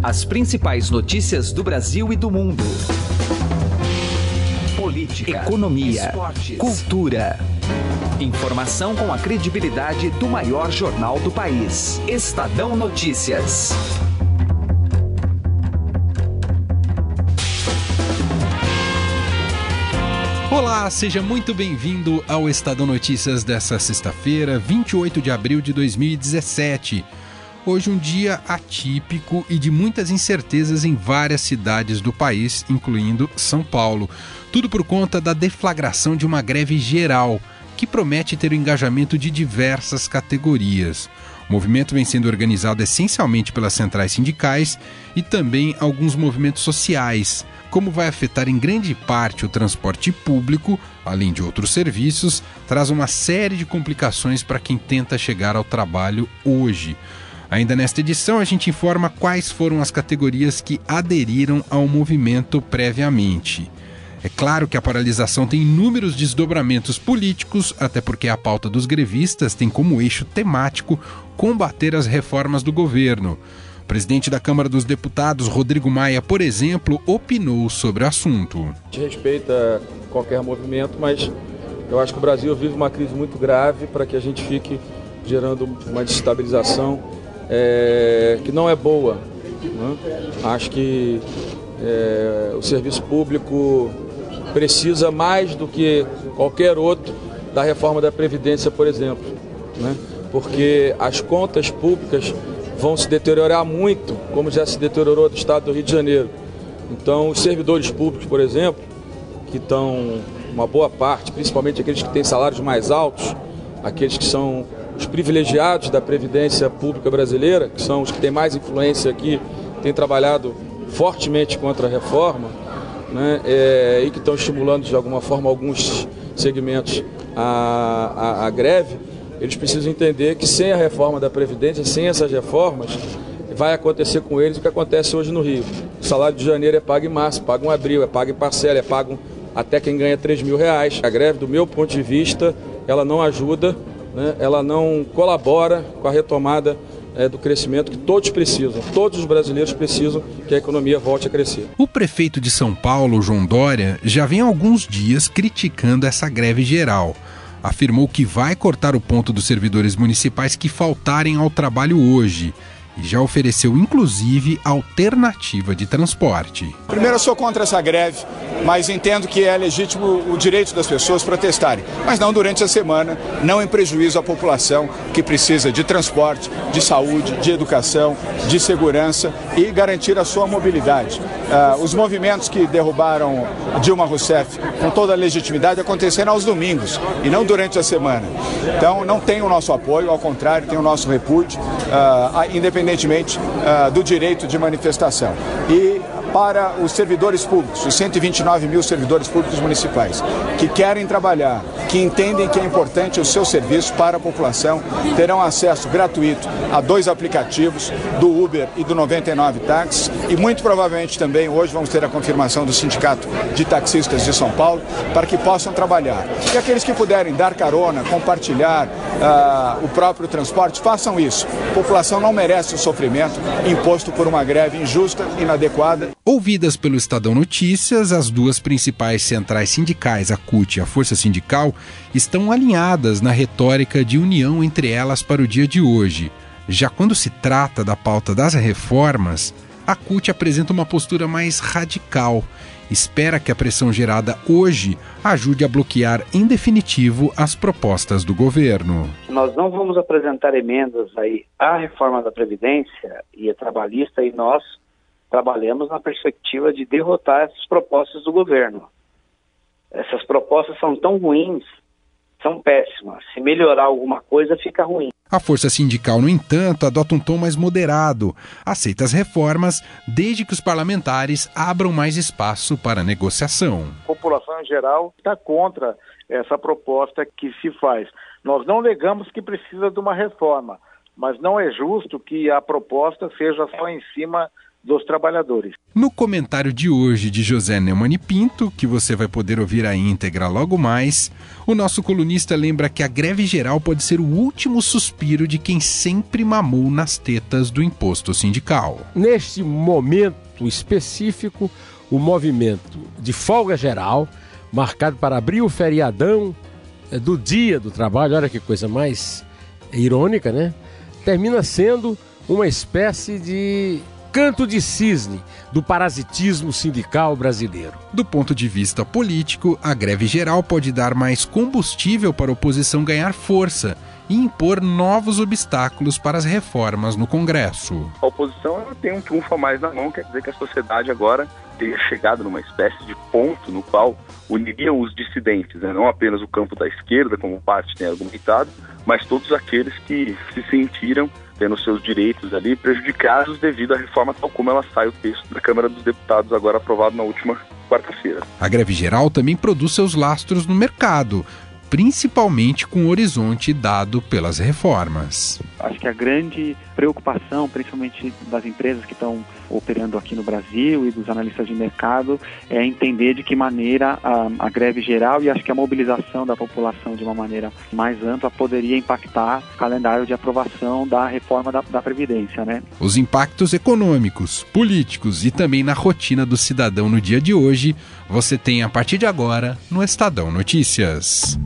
As principais notícias do Brasil e do mundo. Política, economia, esportes, cultura. Informação com a credibilidade do maior jornal do país. Estadão Notícias. Olá, seja muito bem-vindo ao Estadão Notícias dessa sexta-feira, 28 de abril de 2017. Hoje um dia atípico e de muitas incertezas em várias cidades do país, incluindo São Paulo. Tudo por conta da deflagração de uma greve geral, que promete ter o engajamento de diversas categorias. O movimento vem sendo organizado essencialmente pelas centrais sindicais e também alguns movimentos sociais. Como vai afetar em grande parte o transporte público, além de outros serviços, traz uma série de complicações para quem tenta chegar ao trabalho hoje. Ainda nesta edição, a gente informa quais foram as categorias que aderiram ao movimento previamente. É claro que a paralisação tem inúmeros desdobramentos políticos, até porque a pauta dos grevistas tem como eixo temático combater as reformas do governo. O presidente da Câmara dos Deputados, Rodrigo Maia, por exemplo, opinou sobre o assunto. A gente respeita qualquer movimento, mas eu acho que o Brasil vive uma crise muito grave para que a gente fique gerando uma desestabilização é, que não é boa. Né? Acho que é, o serviço público precisa mais do que qualquer outro da reforma da Previdência, por exemplo. Né? Porque as contas públicas vão se deteriorar muito, como já se deteriorou do estado do Rio de Janeiro. Então, os servidores públicos, por exemplo, que estão uma boa parte, principalmente aqueles que têm salários mais altos, aqueles que são os privilegiados da Previdência Pública Brasileira, que são os que têm mais influência aqui, têm trabalhado fortemente contra a reforma né, é, e que estão estimulando de alguma forma alguns segmentos a, a, a greve, eles precisam entender que sem a reforma da Previdência, sem essas reformas, vai acontecer com eles o que acontece hoje no Rio. O salário de janeiro é pago em março, pago em abril, é pago em parcela, é pago até quem ganha 3 mil reais. A greve, do meu ponto de vista, ela não ajuda né, ela não colabora com a retomada é, do crescimento que todos precisam. Todos os brasileiros precisam que a economia volte a crescer. O prefeito de São Paulo, João Dória, já vem há alguns dias criticando essa greve geral. Afirmou que vai cortar o ponto dos servidores municipais que faltarem ao trabalho hoje e já ofereceu inclusive alternativa de transporte. Primeiro, eu sou contra essa greve, mas entendo que é legítimo o direito das pessoas protestarem, mas não durante a semana, não em prejuízo à população que precisa de transporte, de saúde, de educação, de segurança e garantir a sua mobilidade. Uh, os movimentos que derrubaram Dilma Rousseff com toda a legitimidade aconteceram aos domingos e não durante a semana. Então, não tem o nosso apoio, ao contrário, tem o nosso repúdio, uh, independentemente uh, do direito de manifestação. E para os servidores públicos, os 129 mil servidores públicos municipais, que querem trabalhar, que entendem que é importante o seu serviço para a população, terão acesso gratuito a dois aplicativos, do Uber e do 99 Táxi, e muito provavelmente também hoje vamos ter a confirmação do Sindicato de Taxistas de São Paulo, para que possam trabalhar. E aqueles que puderem dar carona, compartilhar uh, o próprio transporte, façam isso. A população não merece o sofrimento imposto por uma greve injusta, inadequada Ouvidas pelo Estadão Notícias, as duas principais centrais sindicais, a CUT e a Força Sindical, estão alinhadas na retórica de união entre elas para o dia de hoje. Já quando se trata da pauta das reformas, a CUT apresenta uma postura mais radical. Espera que a pressão gerada hoje ajude a bloquear em definitivo as propostas do governo. Nós não vamos apresentar emendas aí à reforma da Previdência e a trabalhista e nós trabalhamos na perspectiva de derrotar essas propostas do governo. Essas propostas são tão ruins, são péssimas. Se melhorar alguma coisa, fica ruim. A força sindical, no entanto, adota um tom mais moderado, aceita as reformas, desde que os parlamentares abram mais espaço para negociação. A população em geral está contra essa proposta que se faz. Nós não negamos que precisa de uma reforma, mas não é justo que a proposta seja só em cima dos trabalhadores. No comentário de hoje de José Neumann Pinto, que você vai poder ouvir a íntegra logo mais, o nosso colunista lembra que a greve geral pode ser o último suspiro de quem sempre mamou nas tetas do imposto sindical. Neste momento específico, o movimento de folga geral, marcado para abrir o feriadão eh, do dia do trabalho, olha que coisa mais irônica, né? Termina sendo uma espécie de canto de cisne do parasitismo sindical brasileiro. Do ponto de vista político, a greve geral pode dar mais combustível para a oposição ganhar força e impor novos obstáculos para as reformas no Congresso. A oposição tem um trunfo a mais na mão, quer dizer que a sociedade agora teria chegado numa espécie de ponto no qual uniriam os dissidentes, né? não apenas o campo da esquerda, como parte tem argumentado, mas todos aqueles que se sentiram tendo seus direitos ali prejudicados devido à reforma tal como ela sai o texto da Câmara dos Deputados agora aprovado na última quarta-feira. A greve geral também produz seus lastros no mercado principalmente com o horizonte dado pelas reformas. Acho que a grande preocupação, principalmente das empresas que estão operando aqui no Brasil e dos analistas de mercado, é entender de que maneira a, a greve geral e acho que a mobilização da população de uma maneira mais ampla poderia impactar o calendário de aprovação da reforma da, da Previdência. Né? Os impactos econômicos, políticos e também na rotina do cidadão no dia de hoje, você tem a partir de agora no Estadão Notícias.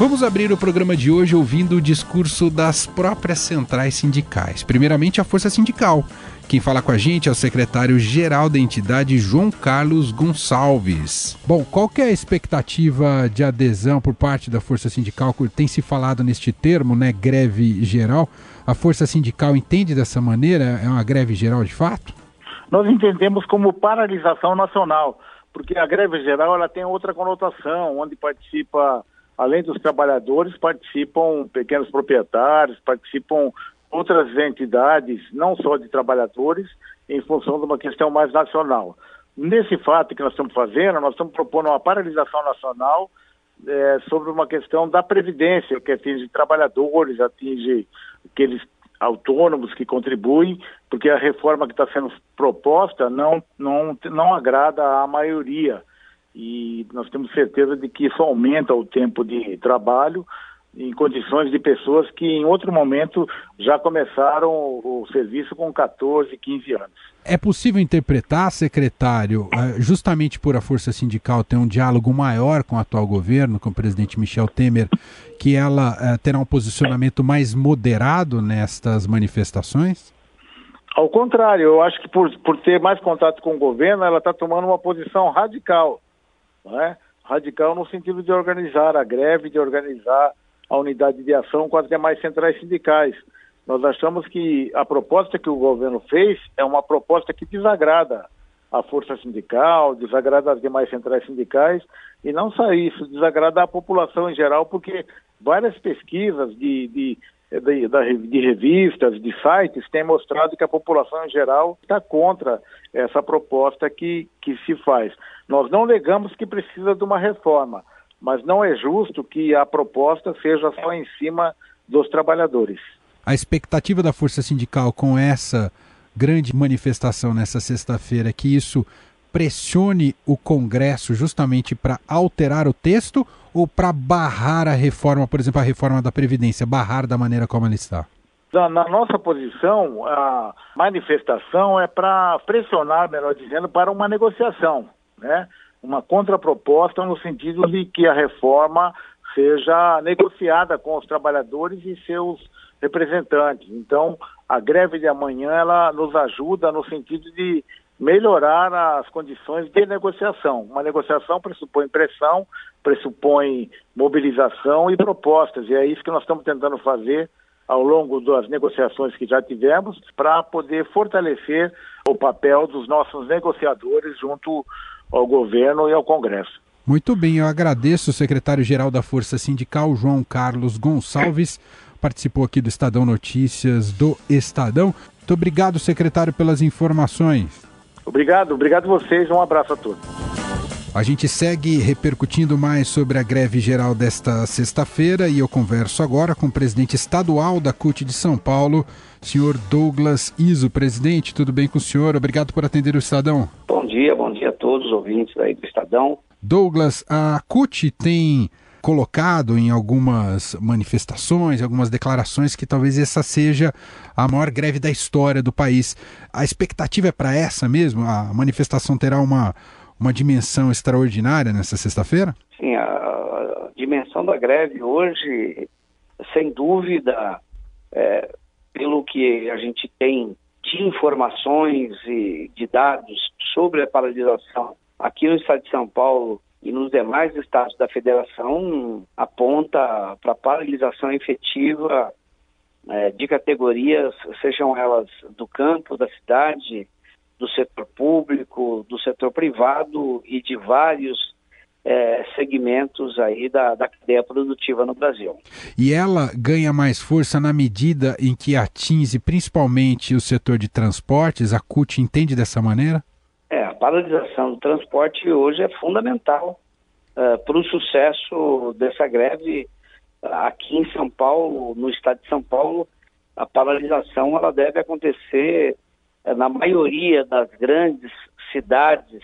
Vamos abrir o programa de hoje ouvindo o discurso das próprias centrais sindicais. Primeiramente, a Força Sindical. Quem fala com a gente é o secretário-geral da entidade, João Carlos Gonçalves. Bom, qual é a expectativa de adesão por parte da Força Sindical? Tem se falado neste termo, né, greve geral. A Força Sindical entende dessa maneira? É uma greve geral de fato? Nós entendemos como paralisação nacional, porque a greve geral ela tem outra conotação, onde participa além dos trabalhadores, participam pequenos proprietários, participam outras entidades, não só de trabalhadores, em função de uma questão mais nacional. Nesse fato que nós estamos fazendo, nós estamos propondo uma paralisação nacional é, sobre uma questão da previdência, que atinge trabalhadores, atinge aqueles autônomos que contribuem, porque a reforma que está sendo proposta não, não, não agrada à maioria e nós temos certeza de que isso aumenta o tempo de trabalho em condições de pessoas que em outro momento já começaram o serviço com 14, 15 anos. É possível interpretar, secretário, eh, justamente por a força sindical ter um diálogo maior com o atual governo, com o presidente Michel Temer, que ela eh, terá um posicionamento mais moderado nestas manifestações? Ao contrário, eu acho que por, por ter mais contato com o governo, ela está tomando uma posição radical não é? Radical no sentido de organizar a greve, de organizar a unidade de ação com as demais centrais sindicais. Nós achamos que a proposta que o governo fez é uma proposta que desagrada a força sindical, desagrada as demais centrais sindicais, e não só isso, desagrada a população em geral, porque várias pesquisas de, de de, de, revistas, de sites, têm mostrado que a população em geral está contra essa proposta que, que se faz. Nós não negamos que precisa de uma reforma, mas não é justo que a proposta seja só em cima dos trabalhadores. A expectativa da Força Sindical com essa grande manifestação nessa sexta-feira é que isso pressione o Congresso justamente para alterar o texto ou para barrar a reforma, por exemplo, a reforma da Previdência, barrar da maneira como ela está? Na, nossa posição, a manifestação é para pressionar, melhor dizendo, para uma negociação, né? uma contraproposta no sentido de que a reforma seja negociada com os trabalhadores e seus representantes. Então, a greve de amanhã ela nos ajuda no sentido de melhorar as condições de negociação. Uma negociação pressupõe pressão, pressupõe mobilização e propostas, e é isso que nós estamos tentando fazer ao longo das negociações que já tivemos, para poder fortalecer o papel dos nossos negociadores junto ao governo e ao Congresso. Muito bem, eu agradeço o secretário-geral da Força Sindical, João Carlos Gonçalves, participou aqui do Estadão Notícias do Estadão. Muito obrigado, secretário, pelas informações. Obrigado, obrigado a vocês, um abraço a todos. A gente segue repercutindo mais sobre a greve geral desta sexta-feira e eu converso agora com o presidente estadual da CUT de São Paulo, senhor Douglas Iso. Presidente, tudo bem com o senhor? Obrigado por atender o Estadão. Bom dia, bom dia a todos os ouvintes aí do Estadão. Douglas, a CUT tem colocado em algumas manifestações, algumas declarações que talvez essa seja a maior greve da história do país. A expectativa é para essa mesmo? A manifestação terá uma uma dimensão extraordinária nessa sexta-feira? Sim, a dimensão da greve hoje, sem dúvida, é, pelo que a gente tem de informações e de dados sobre a paralisação aqui no estado de São Paulo e nos demais estados da federação, aponta para paralisação efetiva é, de categorias, sejam elas do campo, da cidade, do setor público, do setor privado e de vários é, segmentos aí da, da cadeia produtiva no Brasil. E ela ganha mais força na medida em que atinge principalmente o setor de transportes? A CUT entende dessa maneira? É, a paralisação do transporte hoje é fundamental uh, para o sucesso dessa greve aqui em São Paulo, no estado de São Paulo. A paralisação ela deve acontecer é, na maioria das grandes cidades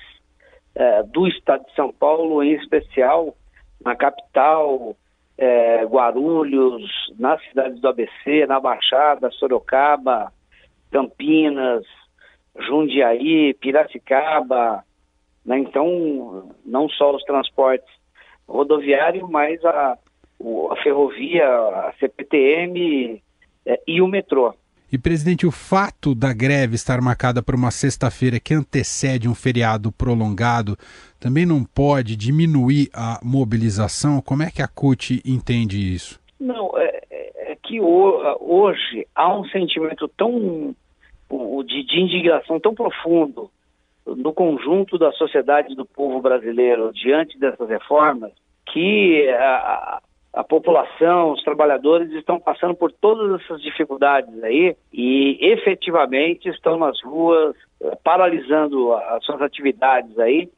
é, do estado de São Paulo, em especial na capital, Guarulhos, nas cidades do ABC, na Baixada, Sorocaba, Campinas, Jundiaí, Piracicaba, né? então não só os transportes rodoviários, mas a, a ferrovia, a CPTM é, e o metrô. E, presidente, o fato da greve estar marcada por uma sexta-feira que antecede um feriado prolongado também não pode diminuir a mobilização? Como é que a CUT entende isso? Não, é, é, é que hoje há um sentimento tão de, de indignação tão profundo no conjunto da sociedade do povo brasileiro diante dessas reformas que a, a população, os trabalhadores estão passando por todas essas dificuldades aí e efetivamente estão nas ruas eh, paralisando as suas atividades aí,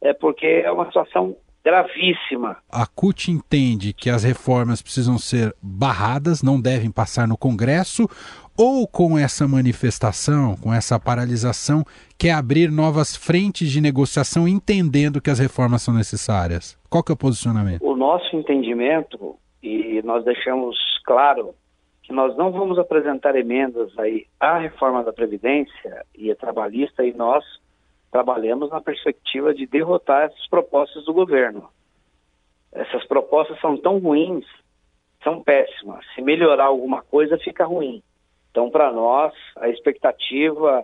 é porque é uma situação gravíssima. A CUT entende que as reformas precisam ser barradas, não devem passar no Congresso, ou com essa manifestação, com essa paralisação, quer abrir novas frentes de negociação entendendo que as reformas são necessárias? Qual que é o posicionamento? O nosso entendimento, e nós deixamos claro que nós não vamos apresentar emendas aí à reforma da Previdência e a trabalhista, e nós trabalhamos na perspectiva de derrotar essas propostas do governo. Essas propostas são tão ruins, são péssimas. Se melhorar alguma coisa, fica ruim. Então, para nós, a expectativa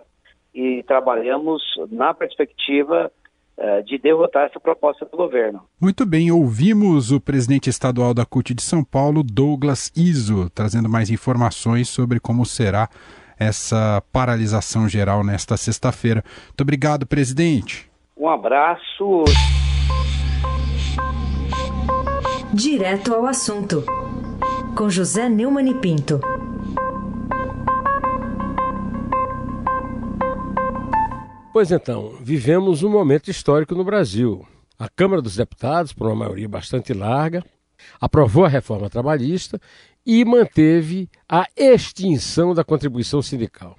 e trabalhamos na perspectiva uh, de derrotar essa proposta do governo. Muito bem, ouvimos o presidente estadual da CUT de São Paulo, Douglas Iso, trazendo mais informações sobre como será essa paralisação geral nesta sexta-feira. Muito obrigado, presidente. Um abraço. Direto ao assunto, com José Neumann e Pinto. Pois então, vivemos um momento histórico no Brasil. A Câmara dos Deputados, por uma maioria bastante larga, aprovou a reforma trabalhista e manteve a extinção da contribuição sindical.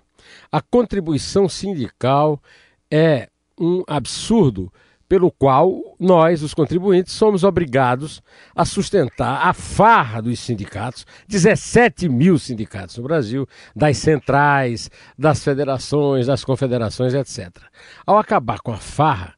A contribuição sindical é um absurdo pelo qual nós, os contribuintes, somos obrigados a sustentar a farra dos sindicatos, 17 mil sindicatos no Brasil, das centrais, das federações, das confederações, etc. Ao acabar com a farra,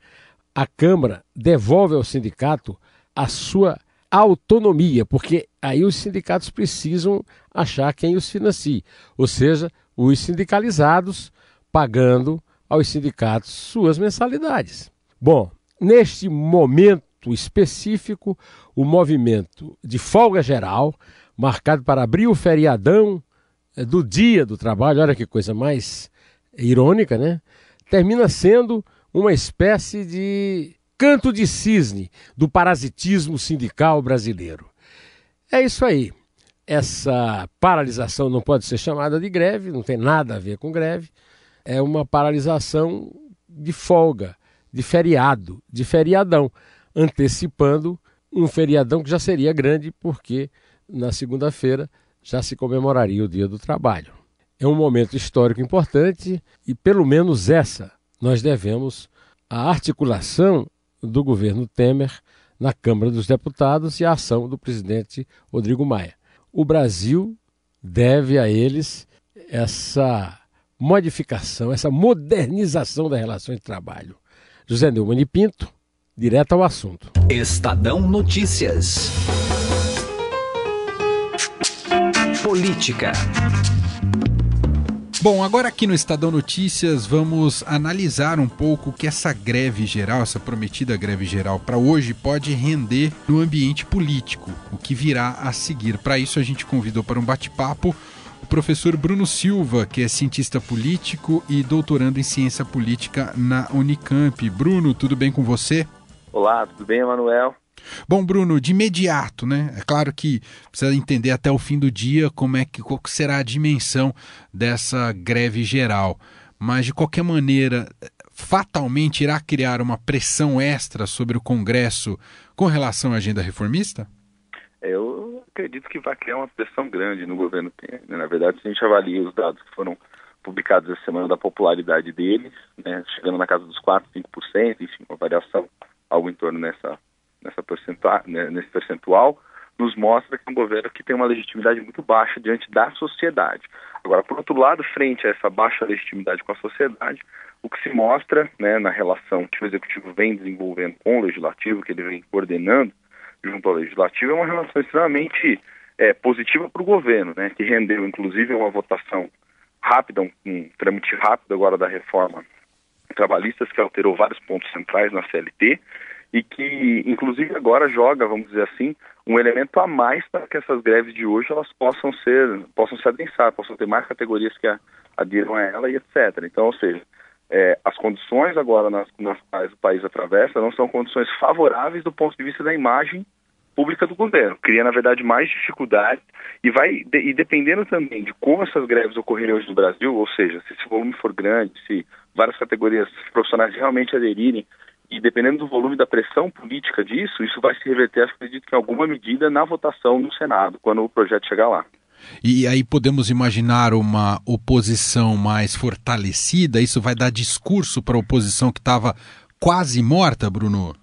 a Câmara devolve ao sindicato a sua autonomia, porque aí os sindicatos precisam achar quem os financie, ou seja, os sindicalizados pagando aos sindicatos suas mensalidades. Bom, neste momento específico, o movimento de folga geral, marcado para abrir o feriadão eh, do dia do trabalho, olha que coisa mais irônica, né? Termina sendo uma espécie de canto de cisne do parasitismo sindical brasileiro. É isso aí. Essa paralisação não pode ser chamada de greve, não tem nada a ver com greve. É uma paralisação de folga de feriado, de feriadão, antecipando um feriadão que já seria grande, porque na segunda-feira já se comemoraria o Dia do Trabalho. É um momento histórico importante e, pelo menos, essa nós devemos à articulação do governo Temer na Câmara dos Deputados e à ação do presidente Rodrigo Maia. O Brasil deve a eles essa modificação, essa modernização das relações de trabalho. José Neumann e Pinto, direto ao assunto. Estadão Notícias. Política. Bom, agora aqui no Estadão Notícias vamos analisar um pouco o que essa greve geral, essa prometida greve geral para hoje pode render no ambiente político, o que virá a seguir. Para isso a gente convidou para um bate-papo o professor Bruno Silva, que é cientista político e doutorando em ciência política na Unicamp. Bruno, tudo bem com você? Olá, tudo bem, Emanuel? Bom, Bruno, de imediato, né? É claro que precisa entender até o fim do dia como é que qual será a dimensão dessa greve geral. Mas de qualquer maneira, fatalmente irá criar uma pressão extra sobre o Congresso com relação à agenda reformista? Eu acredito que vai criar uma pressão grande no governo Temer. Né? Na verdade, se a gente avalia os dados que foram publicados essa semana da popularidade deles, né, chegando na casa dos 4, 5%, enfim, uma variação algo em torno nessa nessa percentual, né, nesse percentual, nos mostra que é um governo que tem uma legitimidade muito baixa diante da sociedade. Agora, por outro lado, frente a essa baixa legitimidade com a sociedade, o que se mostra né, na relação que o executivo vem desenvolvendo com o legislativo, que ele vem coordenando junto ao legislativo, é uma relação extremamente é, positiva para o governo, né, que rendeu inclusive uma votação rápida, um, um trâmite rápido agora da reforma trabalhista, que alterou vários pontos centrais na CLT e que, inclusive, agora joga, vamos dizer assim, um elemento a mais para que essas greves de hoje elas possam ser, possam se adensar, possam ter mais categorias que adiram a ela e etc. Então, ou seja, é, as condições agora nas, nas quais o país atravessa não são condições favoráveis do ponto de vista da imagem pública do governo. Cria, na verdade, mais dificuldades e vai de, e dependendo também de como essas greves ocorrerem hoje no Brasil, ou seja, se esse volume for grande, se várias categorias profissionais realmente aderirem e dependendo do volume da pressão política disso, isso vai se reverter, acredito que em alguma medida, na votação no Senado, quando o projeto chegar lá. E aí podemos imaginar uma oposição mais fortalecida? Isso vai dar discurso para a oposição que estava quase morta, Bruno?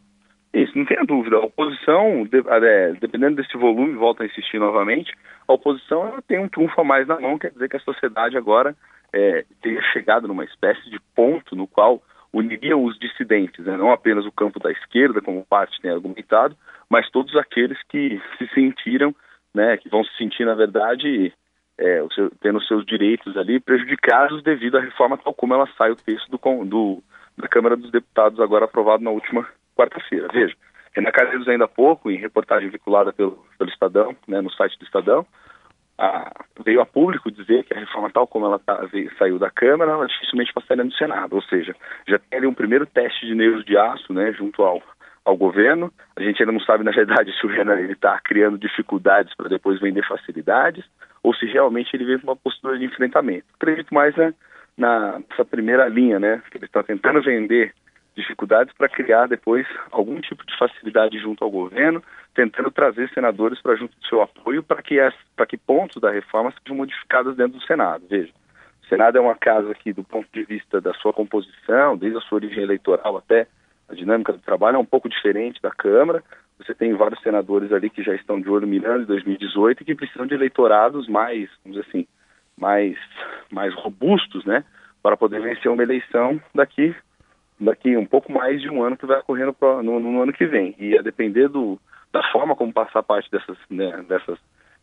Isso, não tenha dúvida. A oposição, é, dependendo desse volume, volto a insistir novamente, a oposição ela tem um trunfo a mais na mão, quer dizer que a sociedade agora é, tenha chegado numa espécie de ponto no qual uniriam os dissidentes, né? não apenas o campo da esquerda, como parte tem argumentado, mas todos aqueles que se sentiram, né, que vão se sentir, na verdade, é, seu, tendo seus direitos ali prejudicados devido à reforma tal como ela sai o texto do, do da Câmara dos Deputados, agora aprovado na última quarta-feira. Veja, Renan Calheiros ainda há pouco, em reportagem vinculada pelo, pelo Estadão, né, no site do Estadão, a, veio a público dizer que a reforma tal como ela tá, veio, saiu da Câmara, ela dificilmente passaria no Senado, ou seja, já tem ali um primeiro teste de nervos de aço, né, junto ao, ao governo. A gente ainda não sabe, na verdade, se o Renan está criando dificuldades para depois vender facilidades ou se realmente ele vem com uma postura de enfrentamento. Acredito mais né, na, nessa primeira linha, né, que ele está tentando vender dificuldades para criar depois algum tipo de facilidade junto ao governo, tentando trazer senadores para junto do seu apoio para que, para que pontos da reforma sejam modificados dentro do Senado. Veja, o Senado é uma casa que, do ponto de vista da sua composição, desde a sua origem eleitoral até a dinâmica do trabalho, é um pouco diferente da Câmara. Você tem vários senadores ali que já estão de olho mirando em 2018 e que precisam de eleitorados mais, vamos dizer assim, mais, mais robustos, né, para poder vencer uma eleição daqui daqui um pouco mais de um ano que vai ocorrer no, no, no ano que vem. E a depender do, da forma como passar parte dessas, né, dessas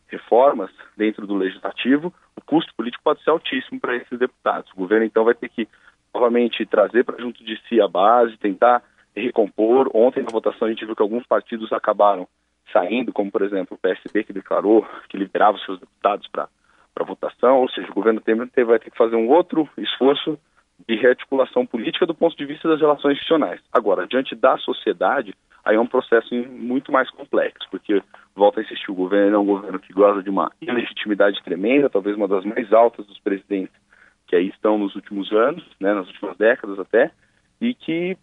reformas dentro do legislativo, o custo político pode ser altíssimo para esses deputados. O governo então vai ter que novamente trazer para junto de si a base, tentar recompor. Ontem na votação a gente viu que alguns partidos acabaram saindo, como por exemplo o PSB que declarou que liberava os seus deputados para votação, ou seja, o governo Temer vai ter que fazer um outro esforço de rearticulação política do ponto de vista das relações institucionais. Agora, diante da sociedade, aí é um processo muito mais complexo, porque, volta a insistir, o governo é um governo que goza de uma ilegitimidade tremenda, talvez uma das mais altas dos presidentes que aí estão nos últimos anos, né, nas últimas décadas até, e que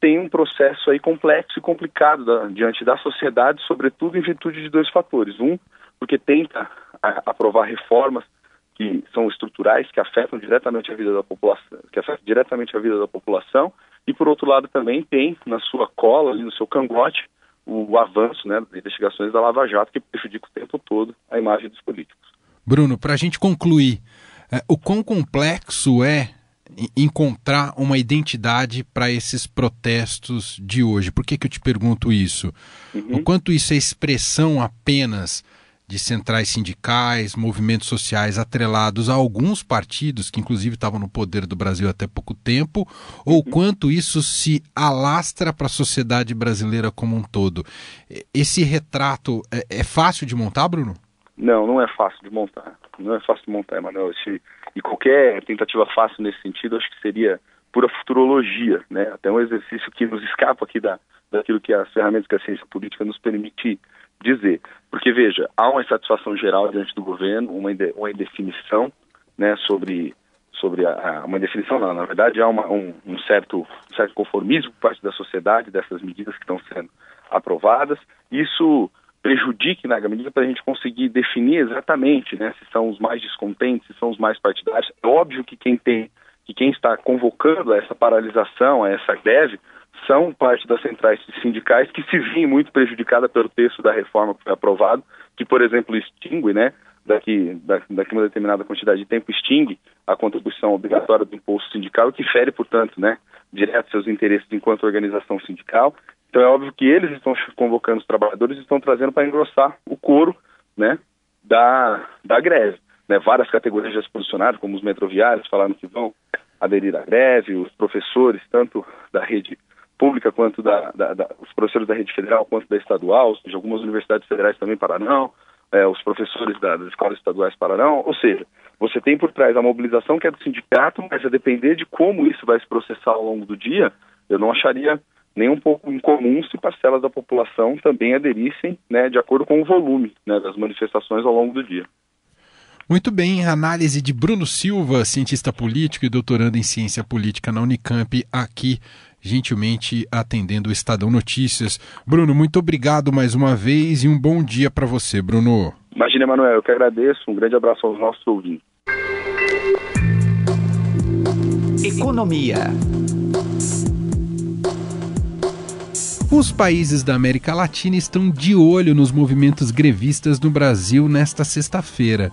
tem um processo aí complexo e complicado da, diante da sociedade, sobretudo em virtude de dois fatores. Um, porque tenta aprovar reformas que são estruturais, que afetam diretamente a vida da população, que afetam diretamente a vida da população, e por outro lado também tem na sua cola, ali no seu cangote, o, o avanço né, das investigações da Lava Jato, que prejudica o tempo todo a imagem dos políticos. Bruno, para a gente concluir, é, o quão complexo é encontrar uma identidade para esses protestos de hoje. Por que, que eu te pergunto isso? Uhum. O quanto isso é expressão apenas de centrais sindicais, movimentos sociais atrelados a alguns partidos que inclusive estavam no poder do Brasil até pouco tempo, ou uhum. quanto isso se alastra para a sociedade brasileira como um todo. Esse retrato é, é, fácil de montar, Bruno? Não, não é fácil de montar. Não é fácil de montar, Emanuel. Esse, e qualquer tentativa fácil nesse sentido, acho que seria pura futurologia, né? Até um exercício que nos escapa aqui da, daquilo que as ferramentas que a ciência política nos permite dizer. Porque, veja, há uma insatisfação geral diante do governo, uma, uma indefinição né, sobre, sobre a, uma indefinição, não, na verdade, há uma, um, um, certo, um certo conformismo por parte da sociedade dessas medidas que estão sendo aprovadas. Isso prejudique na medida para a gente conseguir definir exatamente né, se são os mais descontentes, se são os mais partidários. É óbvio que quem tem, que quem está convocando essa paralisação, essa greve, são parte das centrais sindicais que se vêm muito prejudicada pelo texto da reforma que foi aprovado, que, por exemplo, extingue, né, daqui, daqui uma determinada quantidade de tempo, extingue a contribuição obrigatória do imposto sindical, que fere, portanto, né, direto seus interesses enquanto organização sindical. Então é óbvio que eles estão convocando os trabalhadores e estão trazendo para engrossar o couro né, da, da greve. Né, várias categorias já se posicionaram, como os metroviários, falaram que vão aderir à greve, os professores, tanto da rede pública quanto da, da, da, os professores da rede federal quanto da estadual, seja, algumas universidades federais também pararão, é, os professores da, das escolas estaduais pararão, ou seja, você tem por trás a mobilização que é do sindicato, mas a depender de como isso vai se processar ao longo do dia, eu não acharia nem um pouco incomum se parcelas da população também aderissem, né, de acordo com o volume né, das manifestações ao longo do dia. Muito bem, análise de Bruno Silva, cientista político e doutorando em ciência política na Unicamp, aqui gentilmente atendendo o Estadão Notícias. Bruno, muito obrigado mais uma vez e um bom dia para você, Bruno. Imagina, Emanuel, eu que agradeço. Um grande abraço aos nossos ouvintes. Economia. Os países da América Latina estão de olho nos movimentos grevistas no Brasil nesta sexta-feira.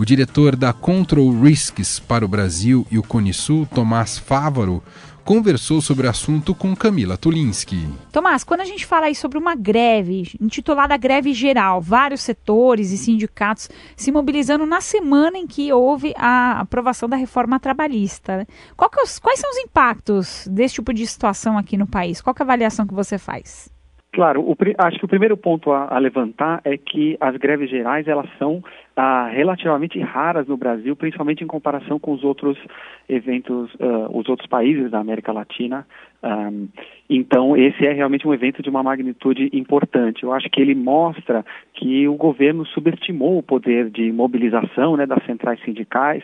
O diretor da Control Risks para o Brasil e o Conisul, Tomás Fávaro, conversou sobre o assunto com Camila Tulinski. Tomás, quando a gente fala aí sobre uma greve, intitulada Greve Geral, vários setores e sindicatos se mobilizando na semana em que houve a aprovação da reforma trabalhista. Né? É quais são os impactos desse tipo de situação aqui no país? Qual é a avaliação que você faz? Claro, o, acho que o primeiro ponto a, a, levantar é que as greves gerais elas são ah, relativamente raras no Brasil, principalmente em comparação com os outros eventos, uh, os outros países da América Latina. Então, esse é realmente um evento de uma magnitude importante. Eu acho que ele mostra que o governo subestimou o poder de mobilização né, das centrais sindicais.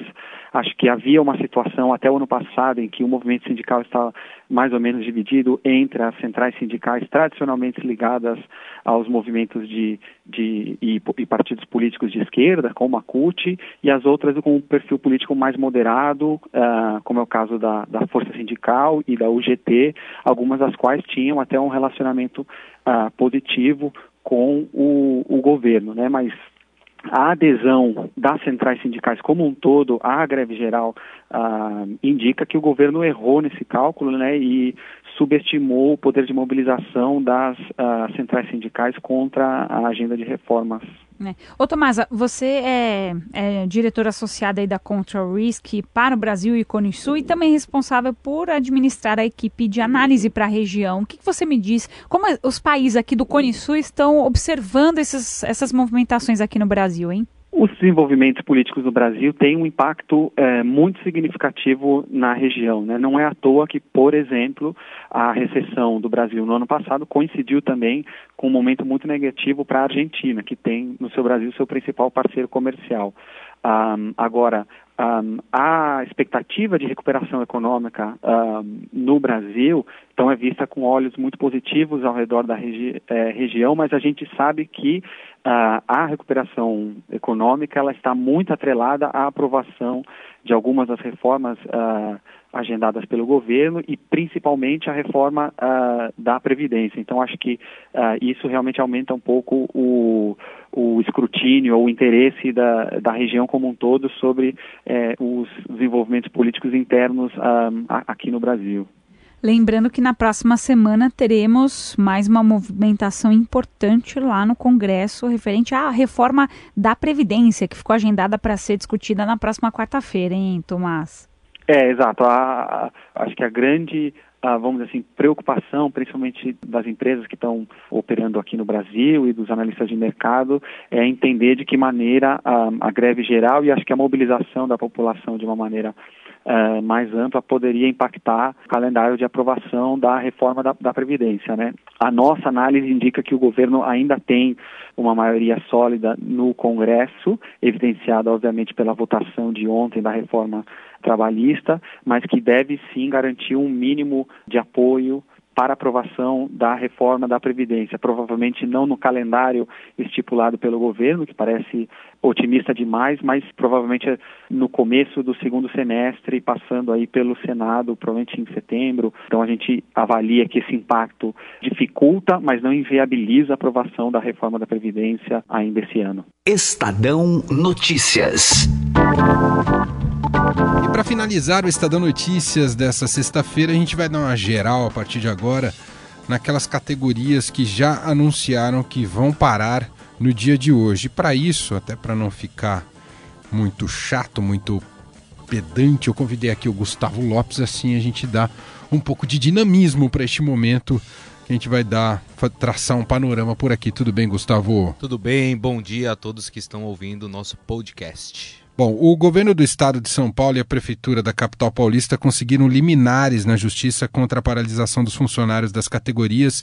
Acho que havia uma situação até o ano passado em que o movimento sindical estava mais ou menos dividido entre as centrais sindicais tradicionalmente ligadas aos movimentos de, de e, e partidos políticos de esquerda, como a CUT, e as outras com um perfil político mais moderado, uh, como é o caso da, da Força Sindical e da UGT, algumas das quais tinham até um relacionamento uh, positivo com o, o governo, né? Mas a adesão das centrais sindicais como um todo à greve geral ah, indica que o governo errou nesse cálculo né, e subestimou o poder de mobilização das uh, centrais sindicais contra a agenda de reformas. É. Ô Tomasa, você é, é diretor associada aí da Control Risk para o Brasil e Conisul e também responsável por administrar a equipe de análise para a região. O que, que, você me diz? Como os países aqui do Conisul estão observando esses, essas movimentações aqui no Brasil, hein? Os desenvolvimentos políticos no Brasil têm um impacto é, muito significativo na região. Né? Não é à toa que, por exemplo, a recessão do Brasil no ano passado coincidiu também com um momento muito negativo para a Argentina, que tem no seu Brasil seu principal parceiro comercial. Agora, um, a expectativa de recuperação econômica um, no Brasil então é vista com olhos muito positivos ao redor da regi é, região, mas a gente sabe que uh, a recuperação econômica ela está muito atrelada à aprovação de algumas das reformas uh, agendadas pelo governo e principalmente a reforma uh, da Previdência. Então, acho que uh, isso realmente aumenta um pouco o, o escrutínio ou o interesse da, da região como um todo sobre eh, os desenvolvimentos políticos internos aqui no Brasil. Lembrando que na próxima semana teremos mais uma movimentação importante lá no Congresso referente à reforma da Previdência, que ficou agendada para ser discutida na próxima quarta-feira, hein, Tomás? É, exato. A, a, acho que a grande, vamos dizer assim, preocupação, principalmente das empresas que estão operando aqui no Brasil e dos analistas de mercado, é entender de que maneira a, a greve geral e acho que a mobilização da população de uma maneira uh, mais ampla poderia impactar o calendário de aprovação da reforma da, da, Previdência. Né? A nossa análise indica que o governo ainda tem uma maioria sólida no Congresso, evidenciada, obviamente, pela votação de ontem da reforma trabalhista, mas que deve sim garantir um mínimo de apoio para aprovação da reforma da Previdência. Provavelmente não no calendário estipulado pelo governo, que parece otimista demais, mas provavelmente no começo do segundo semestre, passando aí pelo Senado, provavelmente em setembro. Então a gente avalia que esse impacto dificulta, mas não inviabiliza a aprovação da reforma da Previdência ainda esse ano. Estadão Notícias. E para finalizar o Estadão Notícias dessa sexta-feira, a gente vai dar uma geral a partir de agora naquelas categorias que já anunciaram que vão parar no dia de hoje. Para isso, até para não ficar muito chato, muito pedante, eu convidei aqui o Gustavo Lopes, assim a gente dá um pouco de dinamismo para este momento a gente vai dar, traçar um panorama por aqui. Tudo bem, Gustavo? Tudo bem, bom dia a todos que estão ouvindo o nosso podcast. Bom, o governo do estado de São Paulo e a prefeitura da capital paulista conseguiram liminares na justiça contra a paralisação dos funcionários das categorias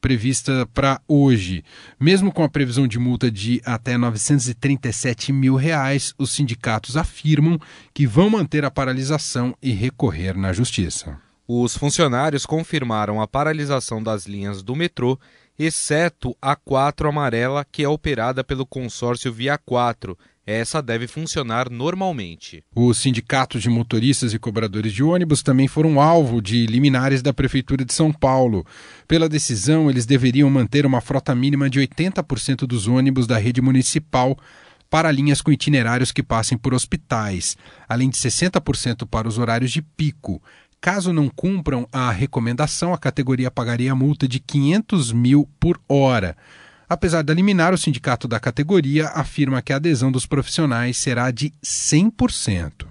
prevista para hoje. Mesmo com a previsão de multa de até 937 mil reais, os sindicatos afirmam que vão manter a paralisação e recorrer na justiça. Os funcionários confirmaram a paralisação das linhas do metrô, exceto a 4 amarela, que é operada pelo consórcio Via 4 essa deve funcionar normalmente. Os sindicatos de motoristas e cobradores de ônibus também foram alvo de liminares da Prefeitura de São Paulo. Pela decisão, eles deveriam manter uma frota mínima de 80% dos ônibus da rede municipal para linhas com itinerários que passem por hospitais, além de 60% para os horários de pico. Caso não cumpram a recomendação, a categoria pagaria a multa de 500 mil por hora. Apesar da liminar, o sindicato da categoria afirma que a adesão dos profissionais será de 100%.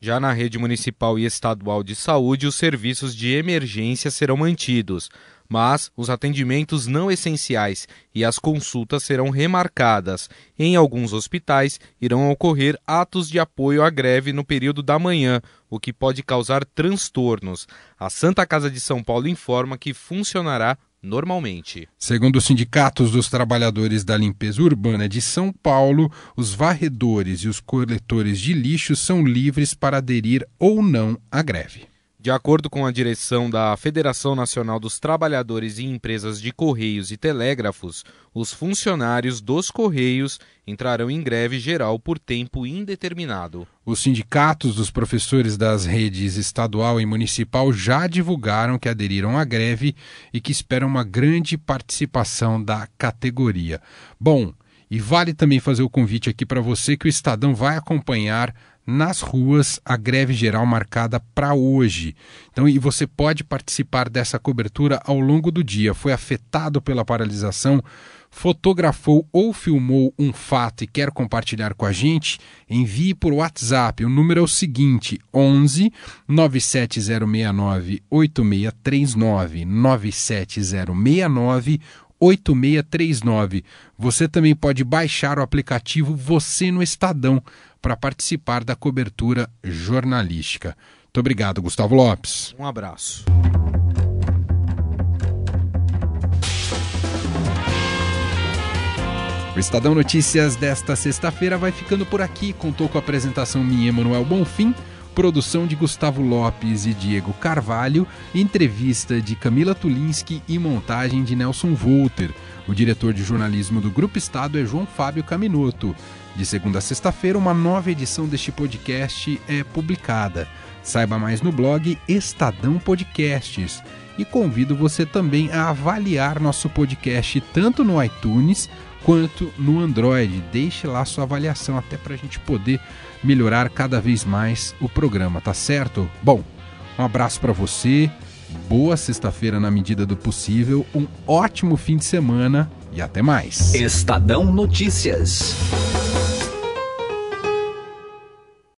Já na rede municipal e estadual de saúde, os serviços de emergência serão mantidos, mas os atendimentos não essenciais e as consultas serão remarcadas. Em alguns hospitais, irão ocorrer atos de apoio à greve no período da manhã, o que pode causar transtornos. A Santa Casa de São Paulo informa que funcionará normalmente. Segundo os sindicatos dos trabalhadores da limpeza urbana de São Paulo, os varredores e os coletores de lixo são livres para aderir ou não à greve. De acordo com a direção da Federação Nacional dos Trabalhadores e Empresas de Correios e Telégrafos, os funcionários dos Correios entrarão em greve geral por tempo indeterminado. Os sindicatos dos professores das redes estadual e municipal já divulgaram que aderiram à greve e que esperam uma grande participação da categoria. Bom, e vale também fazer o convite aqui para você que o Estadão vai acompanhar nas ruas a greve geral marcada para hoje. Então, e você pode participar dessa cobertura ao longo do dia. Foi afetado pela paralisação, fotografou ou filmou um fato e quer compartilhar com a gente? Envie por WhatsApp. O número é o seguinte: 11 97069 8639 97069 8639. Você também pode baixar o aplicativo Você no Estadão para participar da cobertura jornalística. Muito obrigado, Gustavo Lopes. Um abraço. O Estadão Notícias desta sexta-feira vai ficando por aqui. Contou com a apresentação minha, Emanuel Bonfim, produção de Gustavo Lopes e Diego Carvalho, entrevista de Camila Tulinski e montagem de Nelson Volter. O diretor de jornalismo do Grupo Estado é João Fábio Caminoto. De segunda a sexta-feira, uma nova edição deste podcast é publicada. Saiba mais no blog Estadão Podcasts. E convido você também a avaliar nosso podcast tanto no iTunes quanto no Android. Deixe lá sua avaliação até para a gente poder melhorar cada vez mais o programa, tá certo? Bom, um abraço para você, boa sexta-feira na medida do possível, um ótimo fim de semana e até mais. Estadão Notícias.